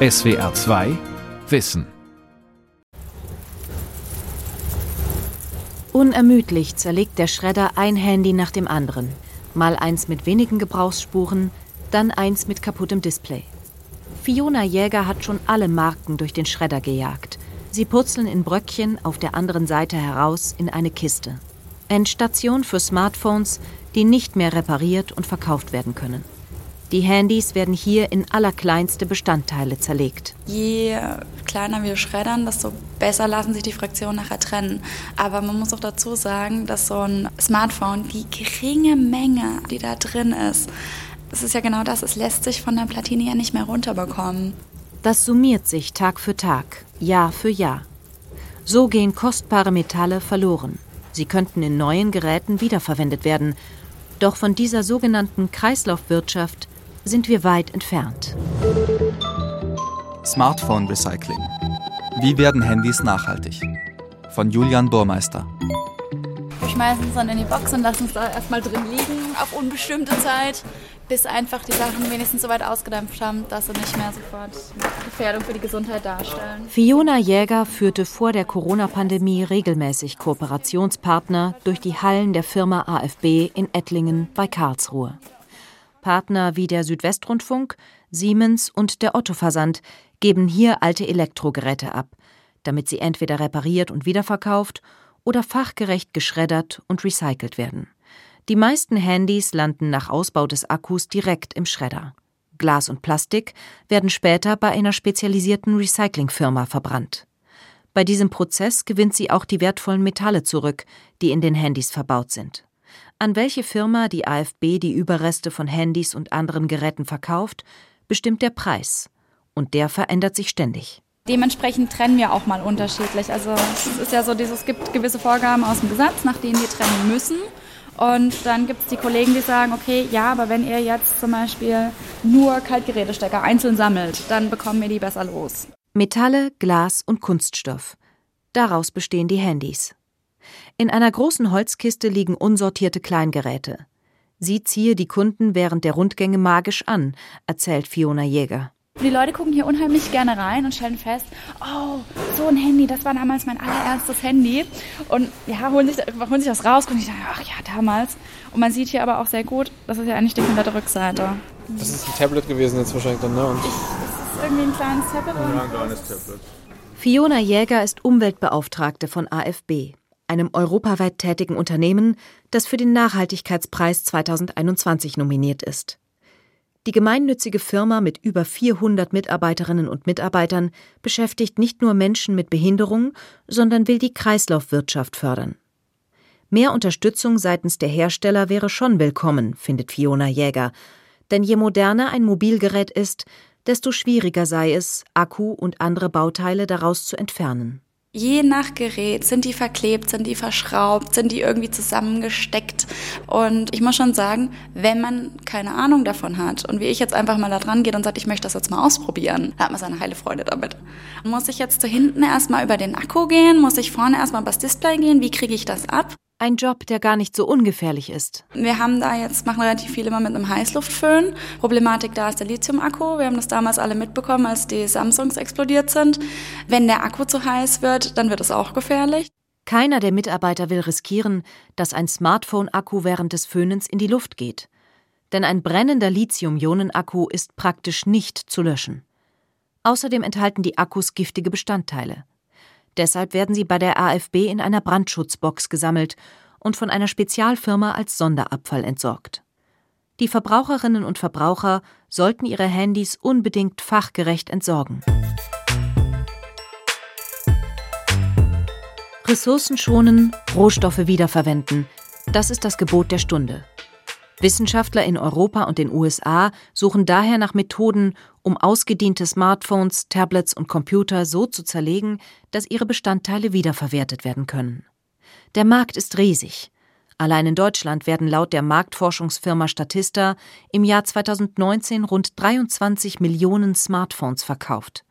SWR 2 Wissen. Unermüdlich zerlegt der Schredder ein Handy nach dem anderen. Mal eins mit wenigen Gebrauchsspuren, dann eins mit kaputtem Display. Fiona Jäger hat schon alle Marken durch den Schredder gejagt. Sie purzeln in Bröckchen auf der anderen Seite heraus in eine Kiste. Endstation für Smartphones, die nicht mehr repariert und verkauft werden können. Die Handys werden hier in allerkleinste Bestandteile zerlegt. Je kleiner wir schreddern, desto besser lassen sich die Fraktionen nachher trennen. Aber man muss auch dazu sagen, dass so ein Smartphone, die geringe Menge, die da drin ist, das ist ja genau das, es lässt sich von der Platine ja nicht mehr runterbekommen. Das summiert sich Tag für Tag, Jahr für Jahr. So gehen kostbare Metalle verloren. Sie könnten in neuen Geräten wiederverwendet werden. Doch von dieser sogenannten Kreislaufwirtschaft sind wir weit entfernt. Smartphone Recycling. Wie werden Handys nachhaltig? Von Julian Burmeister. Wir schmeißen es dann in die Box und lassen es da erstmal drin liegen auf unbestimmte Zeit, bis einfach die Sachen wenigstens so weit ausgedämpft haben, dass sie nicht mehr sofort Gefährdung für die Gesundheit darstellen. Fiona Jäger führte vor der Corona-Pandemie regelmäßig Kooperationspartner durch die Hallen der Firma AFB in Ettlingen bei Karlsruhe. Partner wie der Südwestrundfunk, Siemens und der Otto-Versand geben hier alte Elektrogeräte ab, damit sie entweder repariert und wiederverkauft oder fachgerecht geschreddert und recycelt werden. Die meisten Handys landen nach Ausbau des Akkus direkt im Schredder. Glas und Plastik werden später bei einer spezialisierten Recyclingfirma verbrannt. Bei diesem Prozess gewinnt sie auch die wertvollen Metalle zurück, die in den Handys verbaut sind. An welche Firma die AFB die Überreste von Handys und anderen Geräten verkauft, bestimmt der Preis. Und der verändert sich ständig. Dementsprechend trennen wir auch mal unterschiedlich. Also es ist ja so, es gibt gewisse Vorgaben aus dem Gesetz, nach denen wir trennen müssen. Und dann gibt es die Kollegen, die sagen, okay, ja, aber wenn ihr jetzt zum Beispiel nur Kaltgerätestecker einzeln sammelt, dann bekommen wir die besser los. Metalle, Glas und Kunststoff. Daraus bestehen die Handys. In einer großen Holzkiste liegen unsortierte Kleingeräte. Sie ziehe die Kunden während der Rundgänge magisch an, erzählt Fiona Jäger. Die Leute gucken hier unheimlich gerne rein und stellen fest, oh, so ein Handy, das war damals mein allererstes Handy. Und ja, holen sich, holen sich das raus und ich sage, ach ja, damals. Und man sieht hier aber auch sehr gut, das ist ja eigentlich die komplette Rückseite. Das ist ein Tablet gewesen jetzt wahrscheinlich dann, ne? Und ich, das ist irgendwie ein kleines Tablet. Ja, ein kleines Tablet. Fiona Jäger ist Umweltbeauftragte von AFB einem europaweit tätigen Unternehmen, das für den Nachhaltigkeitspreis 2021 nominiert ist. Die gemeinnützige Firma mit über 400 Mitarbeiterinnen und Mitarbeitern beschäftigt nicht nur Menschen mit Behinderung, sondern will die Kreislaufwirtschaft fördern. Mehr Unterstützung seitens der Hersteller wäre schon willkommen, findet Fiona Jäger, denn je moderner ein Mobilgerät ist, desto schwieriger sei es, Akku und andere Bauteile daraus zu entfernen. Je nach Gerät sind die verklebt, sind die verschraubt, sind die irgendwie zusammengesteckt. Und ich muss schon sagen, wenn man keine Ahnung davon hat und wie ich jetzt einfach mal da dran geht und sagt, ich möchte das jetzt mal ausprobieren, hat man seine heile Freude damit. Muss ich jetzt zu hinten erstmal über den Akku gehen? Muss ich vorne erstmal übers Display gehen? Wie kriege ich das ab? Ein Job, der gar nicht so ungefährlich ist. Wir haben da jetzt, machen relativ viele mal mit einem Heißluftföhn. Problematik da ist der Lithium-Akku. Wir haben das damals alle mitbekommen, als die Samsungs explodiert sind. Wenn der Akku zu heiß wird, dann wird es auch gefährlich. Keiner der Mitarbeiter will riskieren, dass ein Smartphone-Akku während des Föhnens in die Luft geht. Denn ein brennender Lithium-Ionen-Akku ist praktisch nicht zu löschen. Außerdem enthalten die Akkus giftige Bestandteile. Deshalb werden sie bei der AFB in einer Brandschutzbox gesammelt und von einer Spezialfirma als Sonderabfall entsorgt. Die Verbraucherinnen und Verbraucher sollten ihre Handys unbedingt fachgerecht entsorgen. Ressourcen schonen, Rohstoffe wiederverwenden. Das ist das Gebot der Stunde. Wissenschaftler in Europa und den USA suchen daher nach Methoden, um ausgediente Smartphones, Tablets und Computer so zu zerlegen, dass ihre Bestandteile wiederverwertet werden können. Der Markt ist riesig. Allein in Deutschland werden laut der Marktforschungsfirma Statista im Jahr 2019 rund 23 Millionen Smartphones verkauft.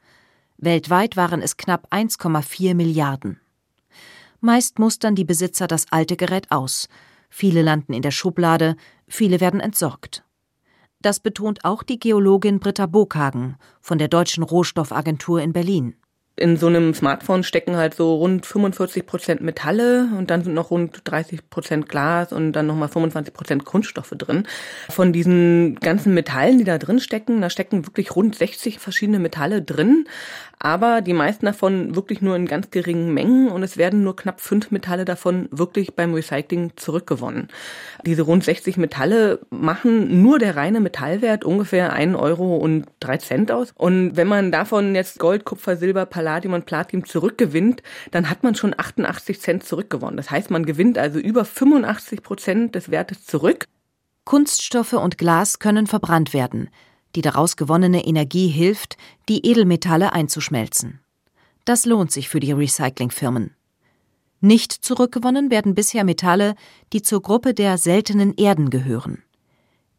Weltweit waren es knapp 1,4 Milliarden. Meist mustern die Besitzer das alte Gerät aus, Viele landen in der Schublade, viele werden entsorgt. Das betont auch die Geologin Britta Bokhagen von der Deutschen Rohstoffagentur in Berlin in so einem Smartphone stecken halt so rund 45 Prozent Metalle und dann sind noch rund 30 Prozent Glas und dann nochmal 25 Prozent Kunststoffe drin. Von diesen ganzen Metallen, die da drin stecken, da stecken wirklich rund 60 verschiedene Metalle drin, aber die meisten davon wirklich nur in ganz geringen Mengen und es werden nur knapp fünf Metalle davon wirklich beim Recycling zurückgewonnen. Diese rund 60 Metalle machen nur der reine Metallwert ungefähr einen Euro und drei Cent aus. Und wenn man davon jetzt Gold, Kupfer, Silber, Palladium Palladium und Platin zurückgewinnt, dann hat man schon 88 Cent zurückgewonnen. Das heißt, man gewinnt also über 85 Prozent des Wertes zurück. Kunststoffe und Glas können verbrannt werden. Die daraus gewonnene Energie hilft, die Edelmetalle einzuschmelzen. Das lohnt sich für die Recyclingfirmen. Nicht zurückgewonnen werden bisher Metalle, die zur Gruppe der seltenen Erden gehören.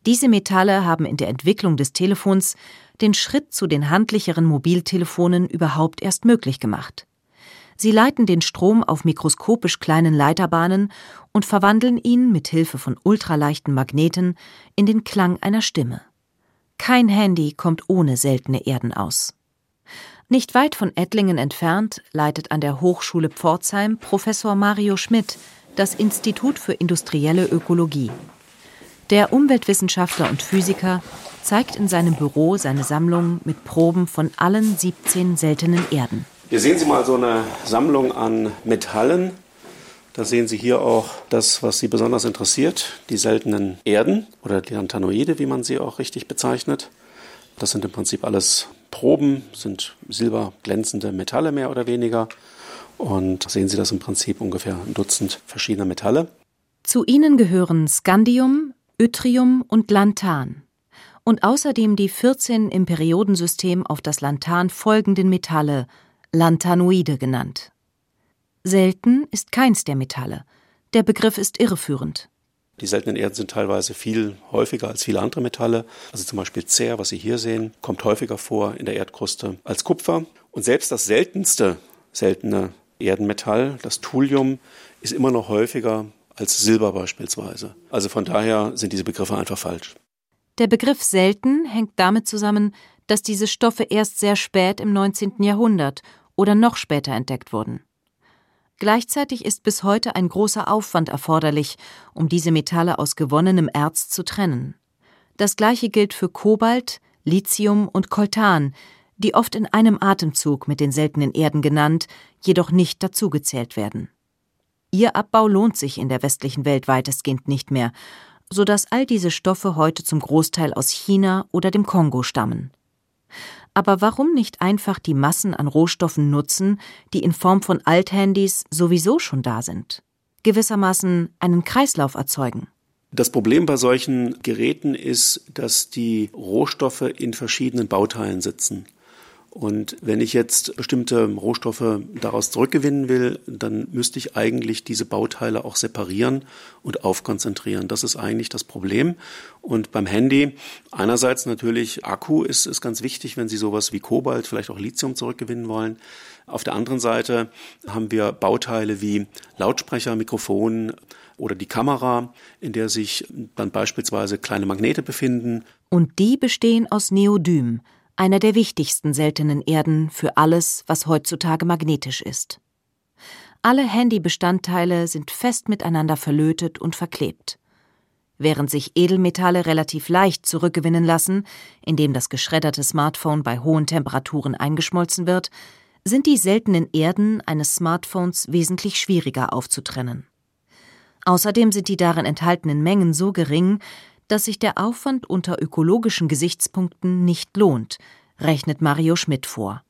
Diese Metalle haben in der Entwicklung des Telefons den Schritt zu den handlicheren Mobiltelefonen überhaupt erst möglich gemacht. Sie leiten den Strom auf mikroskopisch kleinen Leiterbahnen und verwandeln ihn mit Hilfe von ultraleichten Magneten in den Klang einer Stimme. Kein Handy kommt ohne seltene Erden aus. Nicht weit von Ettlingen entfernt leitet an der Hochschule Pforzheim Professor Mario Schmidt das Institut für industrielle Ökologie. Der Umweltwissenschaftler und Physiker zeigt in seinem Büro seine Sammlung mit Proben von allen 17 seltenen Erden. Hier sehen Sie mal so eine Sammlung an Metallen. Da sehen Sie hier auch das, was Sie besonders interessiert, die seltenen Erden oder die Lantanoide, wie man sie auch richtig bezeichnet. Das sind im Prinzip alles Proben, sind silberglänzende Metalle mehr oder weniger. Und sehen Sie das im Prinzip ungefähr ein Dutzend verschiedener Metalle. Zu ihnen gehören Scandium, Yttrium und Lantan und außerdem die 14 im Periodensystem auf das Lantan folgenden Metalle, Lantanoide genannt. Selten ist keins der Metalle. Der Begriff ist irreführend. Die seltenen Erden sind teilweise viel häufiger als viele andere Metalle. Also zum Beispiel Cer, was Sie hier sehen, kommt häufiger vor in der Erdkruste als Kupfer. Und selbst das seltenste seltene Erdenmetall, das Thulium, ist immer noch häufiger als Silber beispielsweise. Also von daher sind diese Begriffe einfach falsch. Der Begriff selten hängt damit zusammen, dass diese Stoffe erst sehr spät im 19. Jahrhundert oder noch später entdeckt wurden. Gleichzeitig ist bis heute ein großer Aufwand erforderlich, um diese Metalle aus gewonnenem Erz zu trennen. Das gleiche gilt für Kobalt, Lithium und Coltan, die oft in einem Atemzug mit den seltenen Erden genannt, jedoch nicht dazugezählt werden. Ihr Abbau lohnt sich in der westlichen Welt weitestgehend nicht mehr, so dass all diese Stoffe heute zum Großteil aus China oder dem Kongo stammen. Aber warum nicht einfach die Massen an Rohstoffen nutzen, die in Form von Althandys sowieso schon da sind? Gewissermaßen einen Kreislauf erzeugen. Das Problem bei solchen Geräten ist, dass die Rohstoffe in verschiedenen Bauteilen sitzen. Und wenn ich jetzt bestimmte Rohstoffe daraus zurückgewinnen will, dann müsste ich eigentlich diese Bauteile auch separieren und aufkonzentrieren. Das ist eigentlich das Problem. Und beim Handy einerseits natürlich Akku ist, ist ganz wichtig, wenn Sie sowas wie Kobalt, vielleicht auch Lithium zurückgewinnen wollen. Auf der anderen Seite haben wir Bauteile wie Lautsprecher, Mikrofon oder die Kamera, in der sich dann beispielsweise kleine Magnete befinden. Und die bestehen aus Neodym, einer der wichtigsten seltenen Erden für alles, was heutzutage magnetisch ist. Alle Handybestandteile sind fest miteinander verlötet und verklebt. Während sich Edelmetalle relativ leicht zurückgewinnen lassen, indem das geschredderte Smartphone bei hohen Temperaturen eingeschmolzen wird, sind die seltenen Erden eines Smartphones wesentlich schwieriger aufzutrennen. Außerdem sind die darin enthaltenen Mengen so gering, dass sich der Aufwand unter ökologischen Gesichtspunkten nicht lohnt, rechnet Mario Schmidt vor.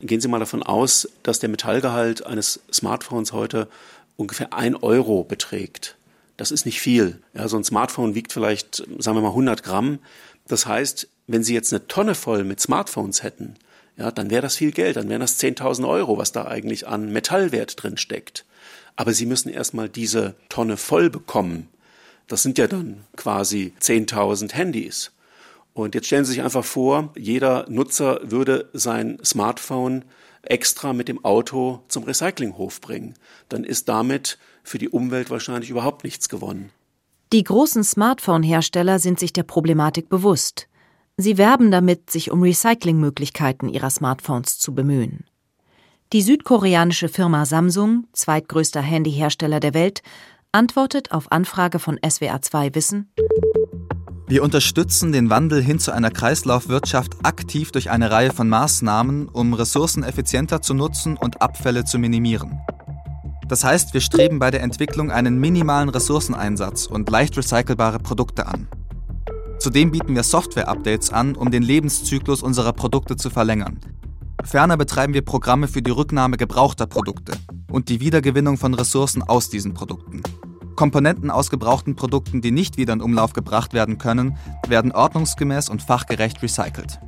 Gehen Sie mal davon aus, dass der Metallgehalt eines Smartphones heute ungefähr ein Euro beträgt. Das ist nicht viel. Ja, so ein Smartphone wiegt vielleicht, sagen wir mal, 100 Gramm. Das heißt, wenn Sie jetzt eine Tonne voll mit Smartphones hätten, ja, dann wäre das viel Geld, dann wären das 10.000 Euro, was da eigentlich an Metallwert drin steckt. Aber Sie müssen erstmal diese Tonne voll bekommen. Das sind ja dann quasi 10.000 Handys. Und jetzt stellen Sie sich einfach vor, jeder Nutzer würde sein Smartphone extra mit dem Auto zum Recyclinghof bringen. Dann ist damit für die Umwelt wahrscheinlich überhaupt nichts gewonnen. Die großen Smartphone-Hersteller sind sich der Problematik bewusst. Sie werben damit, sich um Recyclingmöglichkeiten ihrer Smartphones zu bemühen. Die südkoreanische Firma Samsung, zweitgrößter Handyhersteller der Welt, antwortet auf Anfrage von SWA2 Wissen wir unterstützen den Wandel hin zu einer Kreislaufwirtschaft aktiv durch eine Reihe von Maßnahmen, um Ressourcen effizienter zu nutzen und Abfälle zu minimieren. Das heißt, wir streben bei der Entwicklung einen minimalen Ressourceneinsatz und leicht recycelbare Produkte an. Zudem bieten wir Software-Updates an, um den Lebenszyklus unserer Produkte zu verlängern. Ferner betreiben wir Programme für die Rücknahme gebrauchter Produkte und die Wiedergewinnung von Ressourcen aus diesen Produkten. Komponenten aus gebrauchten Produkten, die nicht wieder in Umlauf gebracht werden können, werden ordnungsgemäß und fachgerecht recycelt.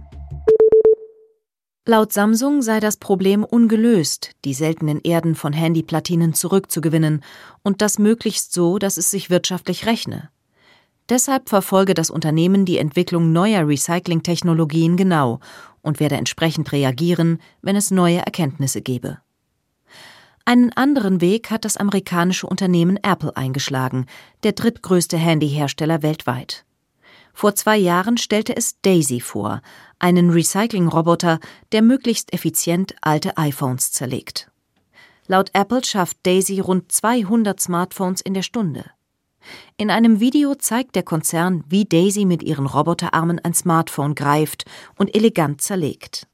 Laut Samsung sei das Problem ungelöst, die seltenen Erden von Handyplatinen zurückzugewinnen und das möglichst so, dass es sich wirtschaftlich rechne. Deshalb verfolge das Unternehmen die Entwicklung neuer Recyclingtechnologien genau und werde entsprechend reagieren, wenn es neue Erkenntnisse gebe. Einen anderen Weg hat das amerikanische Unternehmen Apple eingeschlagen, der drittgrößte Handyhersteller weltweit. Vor zwei Jahren stellte es Daisy vor, einen Recycling-Roboter, der möglichst effizient alte iPhones zerlegt. Laut Apple schafft Daisy rund 200 Smartphones in der Stunde. In einem Video zeigt der Konzern, wie Daisy mit ihren Roboterarmen ein Smartphone greift und elegant zerlegt.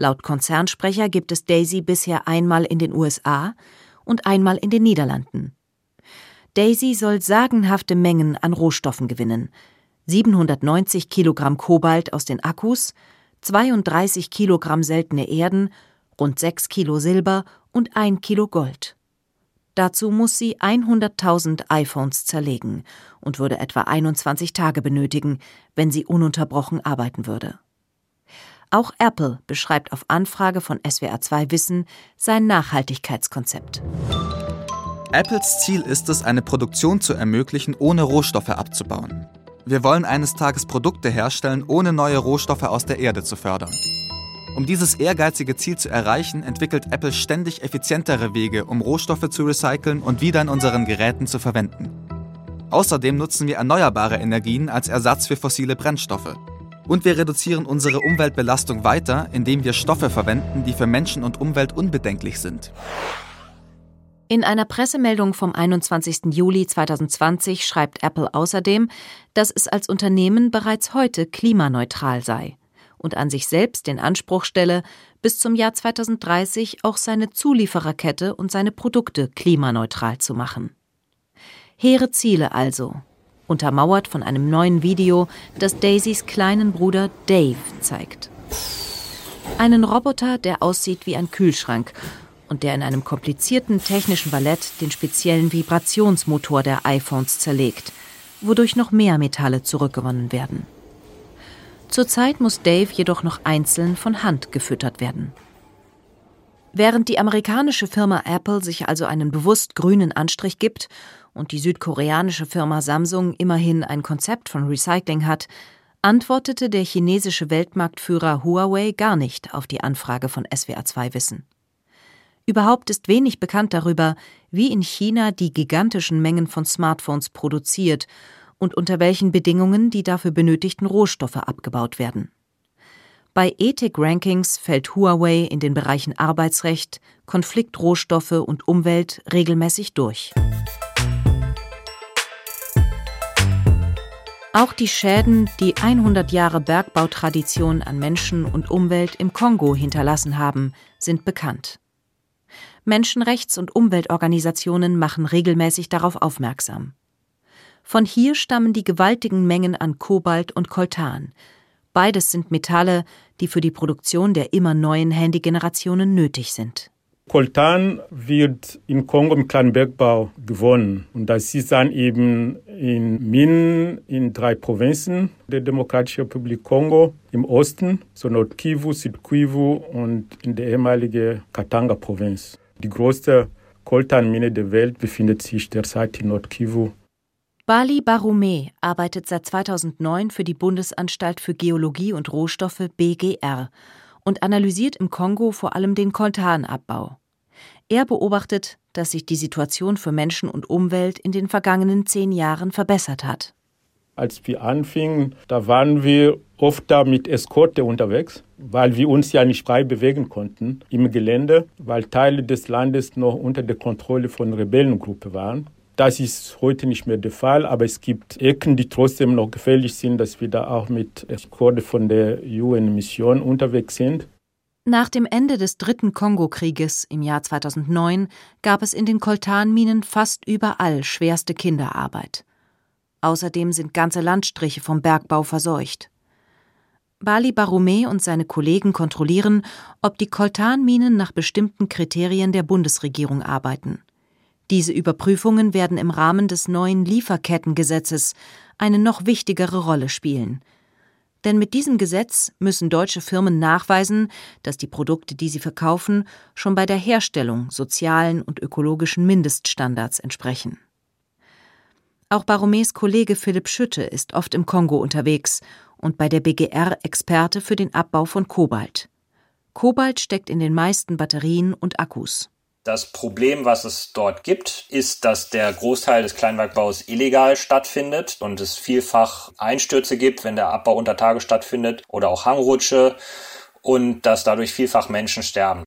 Laut Konzernsprecher gibt es Daisy bisher einmal in den USA und einmal in den Niederlanden. Daisy soll sagenhafte Mengen an Rohstoffen gewinnen. 790 Kilogramm Kobalt aus den Akkus, 32 Kilogramm seltene Erden, rund 6 Kilo Silber und 1 Kilo Gold. Dazu muss sie 100.000 iPhones zerlegen und würde etwa 21 Tage benötigen, wenn sie ununterbrochen arbeiten würde. Auch Apple beschreibt auf Anfrage von SWR2 Wissen sein Nachhaltigkeitskonzept. Apples Ziel ist es, eine Produktion zu ermöglichen, ohne Rohstoffe abzubauen. Wir wollen eines Tages Produkte herstellen, ohne neue Rohstoffe aus der Erde zu fördern. Um dieses ehrgeizige Ziel zu erreichen, entwickelt Apple ständig effizientere Wege, um Rohstoffe zu recyceln und wieder in unseren Geräten zu verwenden. Außerdem nutzen wir erneuerbare Energien als Ersatz für fossile Brennstoffe. Und wir reduzieren unsere Umweltbelastung weiter, indem wir Stoffe verwenden, die für Menschen und Umwelt unbedenklich sind. In einer Pressemeldung vom 21. Juli 2020 schreibt Apple außerdem, dass es als Unternehmen bereits heute klimaneutral sei und an sich selbst den Anspruch stelle, bis zum Jahr 2030 auch seine Zuliefererkette und seine Produkte klimaneutral zu machen. Hehre Ziele also, untermauert von einem neuen Video, das Daisys kleinen Bruder Dave zeigt. Einen Roboter, der aussieht wie ein Kühlschrank und der in einem komplizierten technischen Ballett den speziellen Vibrationsmotor der iPhones zerlegt, wodurch noch mehr Metalle zurückgewonnen werden. Zurzeit muss Dave jedoch noch einzeln von Hand gefüttert werden. Während die amerikanische Firma Apple sich also einen bewusst grünen Anstrich gibt und die südkoreanische Firma Samsung immerhin ein Konzept von Recycling hat, antwortete der chinesische Weltmarktführer Huawei gar nicht auf die Anfrage von SWA2 Wissen. Überhaupt ist wenig bekannt darüber, wie in China die gigantischen Mengen von Smartphones produziert und unter welchen Bedingungen die dafür benötigten Rohstoffe abgebaut werden. Bei Ethik-Rankings fällt Huawei in den Bereichen Arbeitsrecht, Konfliktrohstoffe und Umwelt regelmäßig durch. Auch die Schäden, die 100 Jahre Bergbautradition an Menschen und Umwelt im Kongo hinterlassen haben, sind bekannt. Menschenrechts- und Umweltorganisationen machen regelmäßig darauf aufmerksam. Von hier stammen die gewaltigen Mengen an Kobalt und Koltan. Beides sind Metalle, die für die Produktion der immer neuen Handygenerationen nötig sind. Koltan wird in Kongo im kleinen Bergbau gewonnen. Und das ist dann eben in Minen in drei Provinzen der Demokratischen Republik Kongo im Osten, so Nordkivu, Südkivu und in der ehemaligen Katanga-Provinz. Die größte Koltanmine der Welt befindet sich derzeit in Nordkivu. Bali Barume arbeitet seit 2009 für die Bundesanstalt für Geologie und Rohstoffe BGR und analysiert im Kongo vor allem den Koltanabbau. Er beobachtet, dass sich die Situation für Menschen und Umwelt in den vergangenen zehn Jahren verbessert hat. Als wir anfingen, da waren wir oft da mit Eskorte unterwegs, weil wir uns ja nicht frei bewegen konnten im Gelände, weil Teile des Landes noch unter der Kontrolle von Rebellengruppen waren. Das ist heute nicht mehr der Fall, aber es gibt Ecken, die trotzdem noch gefährlich sind, dass wir da auch mit Eskorte von der UN-Mission unterwegs sind. Nach dem Ende des dritten Kongo-Krieges im Jahr 2009 gab es in den Koltanminen fast überall schwerste Kinderarbeit. Außerdem sind ganze Landstriche vom Bergbau verseucht. Bali Barume und seine Kollegen kontrollieren, ob die Koltanminen nach bestimmten Kriterien der Bundesregierung arbeiten. Diese Überprüfungen werden im Rahmen des neuen Lieferkettengesetzes eine noch wichtigere Rolle spielen – denn mit diesem Gesetz müssen deutsche Firmen nachweisen, dass die Produkte, die sie verkaufen, schon bei der Herstellung sozialen und ökologischen Mindeststandards entsprechen. Auch Baromés Kollege Philipp Schütte ist oft im Kongo unterwegs und bei der BGR Experte für den Abbau von Kobalt. Kobalt steckt in den meisten Batterien und Akkus. Das Problem, was es dort gibt, ist, dass der Großteil des Kleinwerkbaus illegal stattfindet und es vielfach Einstürze gibt, wenn der Abbau unter Tage stattfindet oder auch Hangrutsche und dass dadurch vielfach Menschen sterben.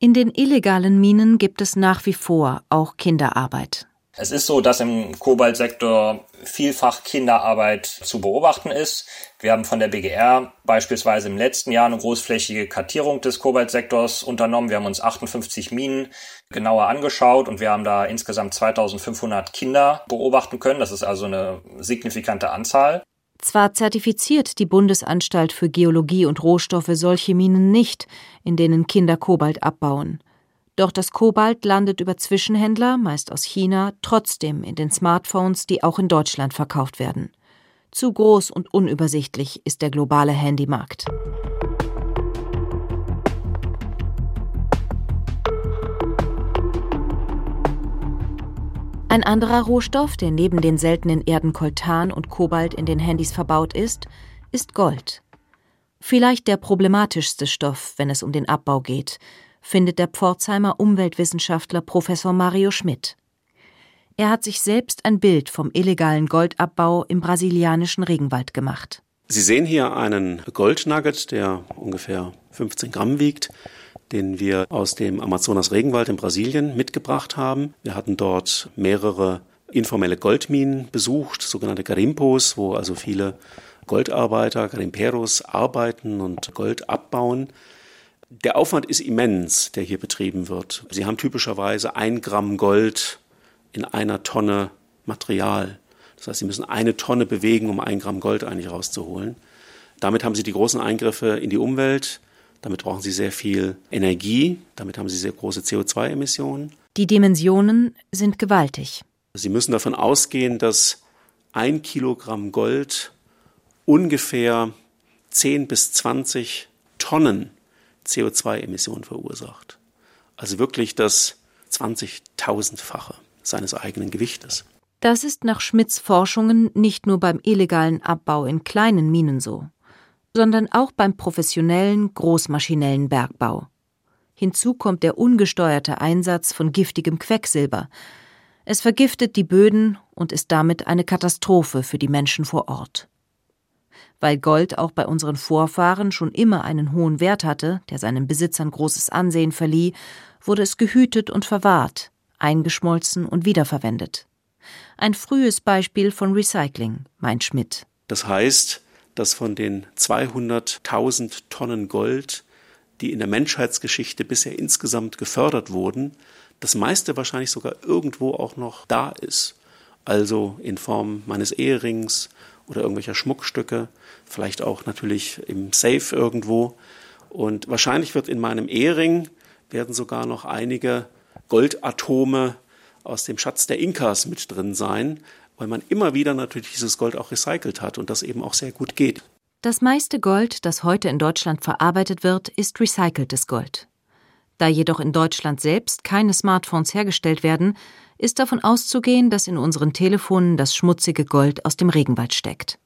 In den illegalen Minen gibt es nach wie vor auch Kinderarbeit. Es ist so, dass im Kobaltsektor vielfach Kinderarbeit zu beobachten ist. Wir haben von der BGR beispielsweise im letzten Jahr eine großflächige Kartierung des Kobaltsektors unternommen. Wir haben uns 58 Minen genauer angeschaut und wir haben da insgesamt 2500 Kinder beobachten können. Das ist also eine signifikante Anzahl. Zwar zertifiziert die Bundesanstalt für Geologie und Rohstoffe solche Minen nicht, in denen Kinder Kobalt abbauen. Doch das Kobalt landet über Zwischenhändler, meist aus China, trotzdem in den Smartphones, die auch in Deutschland verkauft werden. Zu groß und unübersichtlich ist der globale Handymarkt. Ein anderer Rohstoff, der neben den seltenen Erden Koltan und Kobalt in den Handys verbaut ist, ist Gold. Vielleicht der problematischste Stoff, wenn es um den Abbau geht, findet der Pforzheimer Umweltwissenschaftler Professor Mario Schmidt. Er hat sich selbst ein Bild vom illegalen Goldabbau im brasilianischen Regenwald gemacht. Sie sehen hier einen Goldnugget, der ungefähr 15 Gramm wiegt, den wir aus dem Amazonas-Regenwald in Brasilien mitgebracht haben. Wir hatten dort mehrere informelle Goldminen besucht, sogenannte Garimpos, wo also viele Goldarbeiter, Garimperos arbeiten und Gold abbauen. Der Aufwand ist immens, der hier betrieben wird. Sie haben typischerweise ein Gramm Gold in einer Tonne Material. Das heißt, Sie müssen eine Tonne bewegen, um ein Gramm Gold eigentlich rauszuholen. Damit haben Sie die großen Eingriffe in die Umwelt. Damit brauchen Sie sehr viel Energie. Damit haben Sie sehr große CO2-Emissionen. Die Dimensionen sind gewaltig. Sie müssen davon ausgehen, dass ein Kilogramm Gold ungefähr 10 bis 20 Tonnen CO2-Emissionen verursacht. Also wirklich das 20.000-fache seines eigenen Gewichtes. Das ist nach Schmidts Forschungen nicht nur beim illegalen Abbau in kleinen Minen so, sondern auch beim professionellen, großmaschinellen Bergbau. Hinzu kommt der ungesteuerte Einsatz von giftigem Quecksilber. Es vergiftet die Böden und ist damit eine Katastrophe für die Menschen vor Ort. Weil Gold auch bei unseren Vorfahren schon immer einen hohen Wert hatte, der seinen Besitzern großes Ansehen verlieh, wurde es gehütet und verwahrt, eingeschmolzen und wiederverwendet. Ein frühes Beispiel von Recycling, meint Schmidt. Das heißt, dass von den 200.000 Tonnen Gold, die in der Menschheitsgeschichte bisher insgesamt gefördert wurden, das meiste wahrscheinlich sogar irgendwo auch noch da ist. Also in Form meines Eherings oder irgendwelcher Schmuckstücke, vielleicht auch natürlich im Safe irgendwo. Und wahrscheinlich wird in meinem Ehering werden sogar noch einige Goldatome aus dem Schatz der Inkas mit drin sein, weil man immer wieder natürlich dieses Gold auch recycelt hat und das eben auch sehr gut geht. Das meiste Gold, das heute in Deutschland verarbeitet wird, ist recyceltes Gold. Da jedoch in Deutschland selbst keine Smartphones hergestellt werden, ist davon auszugehen, dass in unseren Telefonen das schmutzige Gold aus dem Regenwald steckt,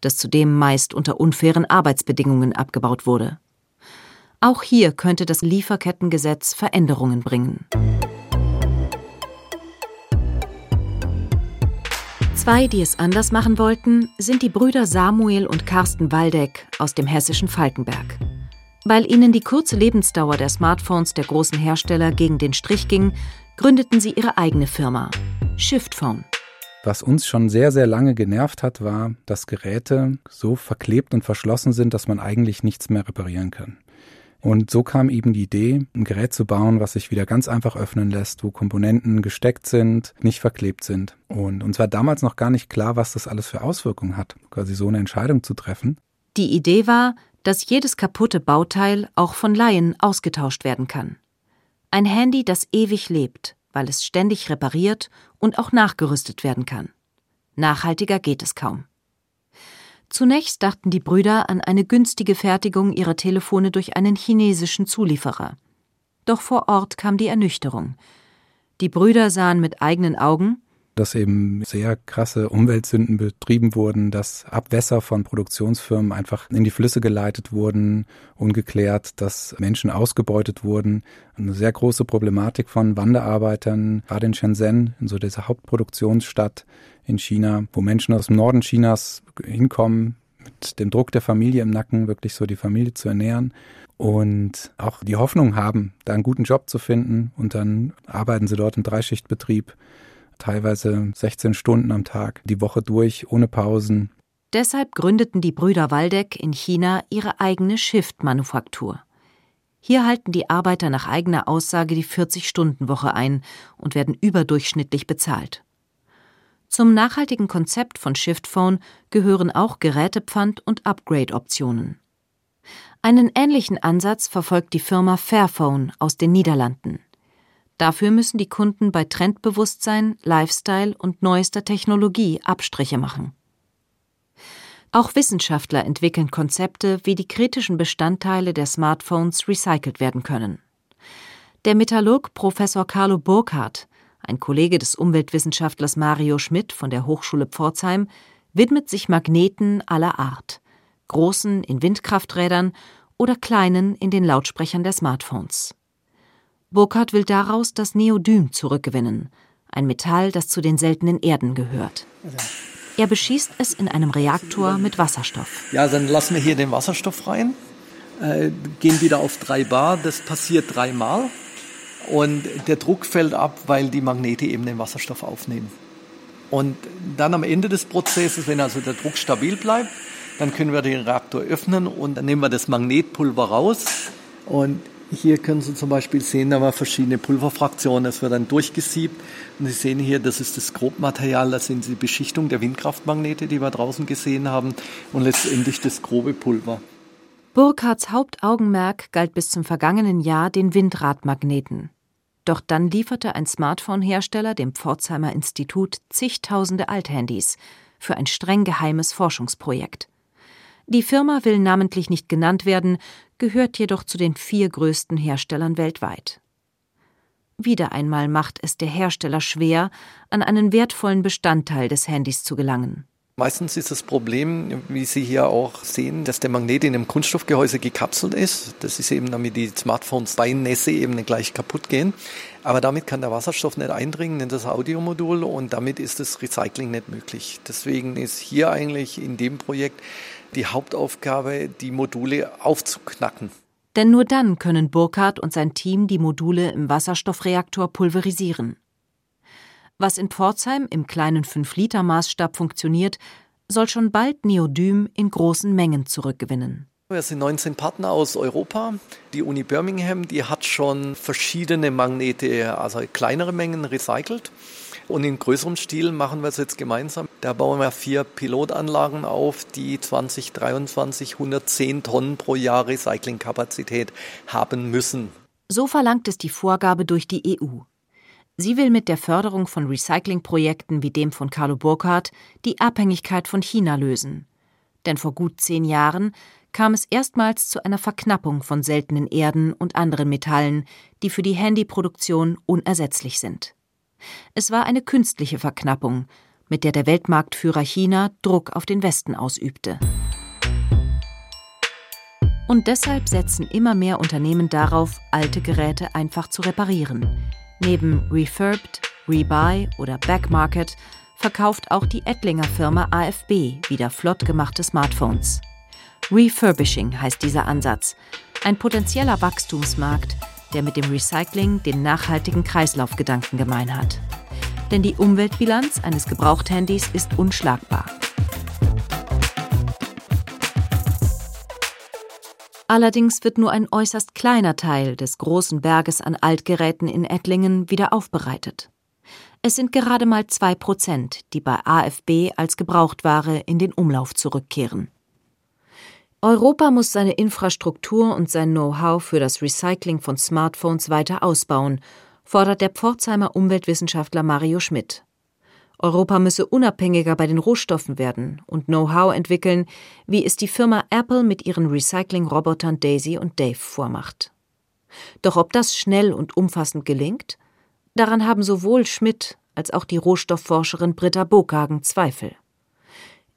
das zudem meist unter unfairen Arbeitsbedingungen abgebaut wurde. Auch hier könnte das Lieferkettengesetz Veränderungen bringen. Zwei, die es anders machen wollten, sind die Brüder Samuel und Carsten Waldeck aus dem hessischen Falkenberg. Weil ihnen die kurze Lebensdauer der Smartphones der großen Hersteller gegen den Strich ging, gründeten sie ihre eigene Firma, Shiftphone. Was uns schon sehr, sehr lange genervt hat, war, dass Geräte so verklebt und verschlossen sind, dass man eigentlich nichts mehr reparieren kann. Und so kam eben die Idee, ein Gerät zu bauen, was sich wieder ganz einfach öffnen lässt, wo Komponenten gesteckt sind, nicht verklebt sind. Und uns war damals noch gar nicht klar, was das alles für Auswirkungen hat, quasi so eine Entscheidung zu treffen. Die Idee war, dass jedes kaputte Bauteil auch von Laien ausgetauscht werden kann. Ein Handy, das ewig lebt, weil es ständig repariert und auch nachgerüstet werden kann. Nachhaltiger geht es kaum. Zunächst dachten die Brüder an eine günstige Fertigung ihrer Telefone durch einen chinesischen Zulieferer. Doch vor Ort kam die Ernüchterung. Die Brüder sahen mit eigenen Augen, dass eben sehr krasse Umweltsünden betrieben wurden, dass Abwässer von Produktionsfirmen einfach in die Flüsse geleitet wurden, ungeklärt, dass Menschen ausgebeutet wurden. Eine sehr große Problematik von Wanderarbeitern, gerade in Shenzhen, in so dieser Hauptproduktionsstadt in China, wo Menschen aus dem Norden Chinas hinkommen, mit dem Druck der Familie im Nacken, wirklich so die Familie zu ernähren und auch die Hoffnung haben, da einen guten Job zu finden und dann arbeiten sie dort im Dreischichtbetrieb teilweise 16 Stunden am Tag, die Woche durch, ohne Pausen. Deshalb gründeten die Brüder Waldeck in China ihre eigene Shift-Manufaktur. Hier halten die Arbeiter nach eigener Aussage die 40-Stunden-Woche ein und werden überdurchschnittlich bezahlt. Zum nachhaltigen Konzept von Shiftphone gehören auch Gerätepfand und Upgrade-Optionen. Einen ähnlichen Ansatz verfolgt die Firma Fairphone aus den Niederlanden. Dafür müssen die Kunden bei Trendbewusstsein, Lifestyle und neuester Technologie Abstriche machen. Auch Wissenschaftler entwickeln Konzepte, wie die kritischen Bestandteile der Smartphones recycelt werden können. Der Metallurg Professor Carlo Burkhardt, ein Kollege des Umweltwissenschaftlers Mario Schmidt von der Hochschule Pforzheim, widmet sich Magneten aller Art, großen in Windkrafträdern oder kleinen in den Lautsprechern der Smartphones. Burkhardt will daraus das Neodym zurückgewinnen, ein Metall, das zu den seltenen Erden gehört. Er beschießt es in einem Reaktor mit Wasserstoff. Ja, dann lassen wir hier den Wasserstoff rein, äh, gehen wieder auf drei Bar. Das passiert dreimal und der Druck fällt ab, weil die Magnete eben den Wasserstoff aufnehmen. Und dann am Ende des Prozesses, wenn also der Druck stabil bleibt, dann können wir den Reaktor öffnen und dann nehmen wir das Magnetpulver raus und hier können Sie zum Beispiel sehen, da war verschiedene Pulverfraktionen, das wird dann durchgesiebt. Und Sie sehen hier, das ist das Grobmaterial, das sind die Beschichtung der Windkraftmagnete, die wir draußen gesehen haben, und letztendlich das grobe Pulver. Burkhardts Hauptaugenmerk galt bis zum vergangenen Jahr den Windradmagneten. Doch dann lieferte ein Smartphone-Hersteller dem Pforzheimer Institut zigtausende Althandys für ein streng geheimes Forschungsprojekt. Die Firma will namentlich nicht genannt werden, gehört jedoch zu den vier größten Herstellern weltweit. Wieder einmal macht es der Hersteller schwer, an einen wertvollen Bestandteil des Handys zu gelangen. Meistens ist das Problem, wie Sie hier auch sehen, dass der Magnet in einem Kunststoffgehäuse gekapselt ist. Das ist eben, damit die Smartphones bei Nässe eben gleich kaputt gehen. Aber damit kann der Wasserstoff nicht eindringen in das Audiomodul und damit ist das Recycling nicht möglich. Deswegen ist hier eigentlich in dem Projekt die Hauptaufgabe, die Module aufzuknacken. Denn nur dann können Burkhardt und sein Team die Module im Wasserstoffreaktor pulverisieren. Was in Pforzheim im kleinen 5-Liter-Maßstab funktioniert, soll schon bald Neodym in großen Mengen zurückgewinnen. Wir sind 19 Partner aus Europa. Die Uni Birmingham, die hat schon verschiedene Magnete, also kleinere Mengen recycelt. Und in größerem Stil machen wir es jetzt gemeinsam. Da bauen wir vier Pilotanlagen auf, die 2023 110 Tonnen pro Jahr Recyclingkapazität haben müssen. So verlangt es die Vorgabe durch die EU. Sie will mit der Förderung von Recyclingprojekten wie dem von Carlo Burkhardt die Abhängigkeit von China lösen. Denn vor gut zehn Jahren kam es erstmals zu einer Verknappung von seltenen Erden und anderen Metallen, die für die Handyproduktion unersetzlich sind. Es war eine künstliche Verknappung, mit der der Weltmarktführer China Druck auf den Westen ausübte. Und deshalb setzen immer mehr Unternehmen darauf, alte Geräte einfach zu reparieren. Neben Refurbed, Rebuy oder Backmarket verkauft auch die Ettlinger Firma AFB wieder flott gemachte Smartphones. Refurbishing heißt dieser Ansatz. Ein potenzieller Wachstumsmarkt, der mit dem Recycling den nachhaltigen Kreislaufgedanken gemein hat. Denn die Umweltbilanz eines Gebrauchthandys ist unschlagbar. Allerdings wird nur ein äußerst kleiner Teil des großen Berges an Altgeräten in Ettlingen wieder aufbereitet. Es sind gerade mal zwei Prozent, die bei AFB als Gebrauchtware in den Umlauf zurückkehren. Europa muss seine Infrastruktur und sein Know-how für das Recycling von Smartphones weiter ausbauen, fordert der Pforzheimer Umweltwissenschaftler Mario Schmidt. Europa müsse unabhängiger bei den Rohstoffen werden und Know-how entwickeln, wie es die Firma Apple mit ihren Recycling-Robotern Daisy und Dave vormacht. Doch ob das schnell und umfassend gelingt, daran haben sowohl Schmidt als auch die Rohstoffforscherin Britta Bokhagen Zweifel.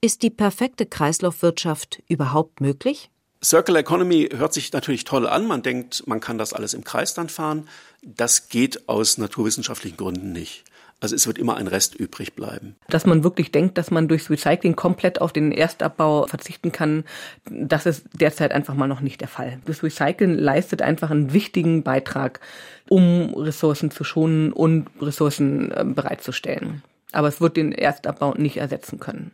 Ist die perfekte Kreislaufwirtschaft überhaupt möglich? Circular Economy hört sich natürlich toll an. Man denkt, man kann das alles im Kreis dann fahren. Das geht aus naturwissenschaftlichen Gründen nicht. Also es wird immer ein Rest übrig bleiben. Dass man wirklich denkt, dass man durchs Recycling komplett auf den Erstabbau verzichten kann, das ist derzeit einfach mal noch nicht der Fall. Das Recycling leistet einfach einen wichtigen Beitrag, um Ressourcen zu schonen und Ressourcen äh, bereitzustellen. Aber es wird den Erstabbau nicht ersetzen können.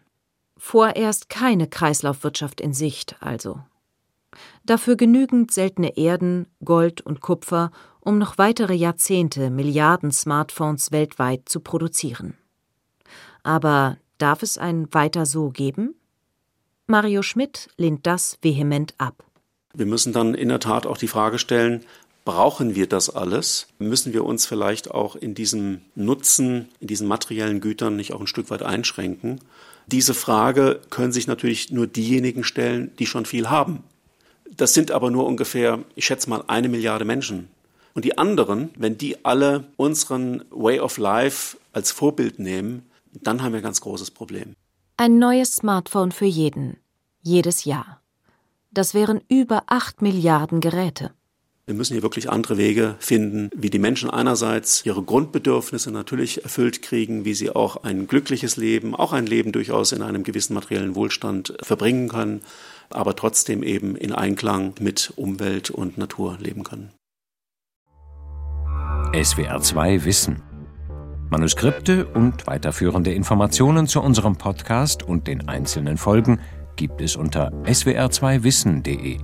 Vorerst keine Kreislaufwirtschaft in Sicht also. Dafür genügend seltene Erden, Gold und Kupfer, um noch weitere Jahrzehnte Milliarden Smartphones weltweit zu produzieren. Aber darf es ein Weiter so geben? Mario Schmidt lehnt das vehement ab. Wir müssen dann in der Tat auch die Frage stellen, brauchen wir das alles? Müssen wir uns vielleicht auch in diesem Nutzen, in diesen materiellen Gütern nicht auch ein Stück weit einschränken? Diese Frage können sich natürlich nur diejenigen stellen, die schon viel haben. Das sind aber nur ungefähr, ich schätze mal, eine Milliarde Menschen. Und die anderen, wenn die alle unseren Way of Life als Vorbild nehmen, dann haben wir ein ganz großes Problem. Ein neues Smartphone für jeden. Jedes Jahr. Das wären über acht Milliarden Geräte. Wir müssen hier wirklich andere Wege finden, wie die Menschen einerseits ihre Grundbedürfnisse natürlich erfüllt kriegen, wie sie auch ein glückliches Leben, auch ein Leben durchaus in einem gewissen materiellen Wohlstand verbringen können, aber trotzdem eben in Einklang mit Umwelt und Natur leben können. SWR 2 Wissen. Manuskripte und weiterführende Informationen zu unserem Podcast und den einzelnen Folgen gibt es unter swr2wissen.de.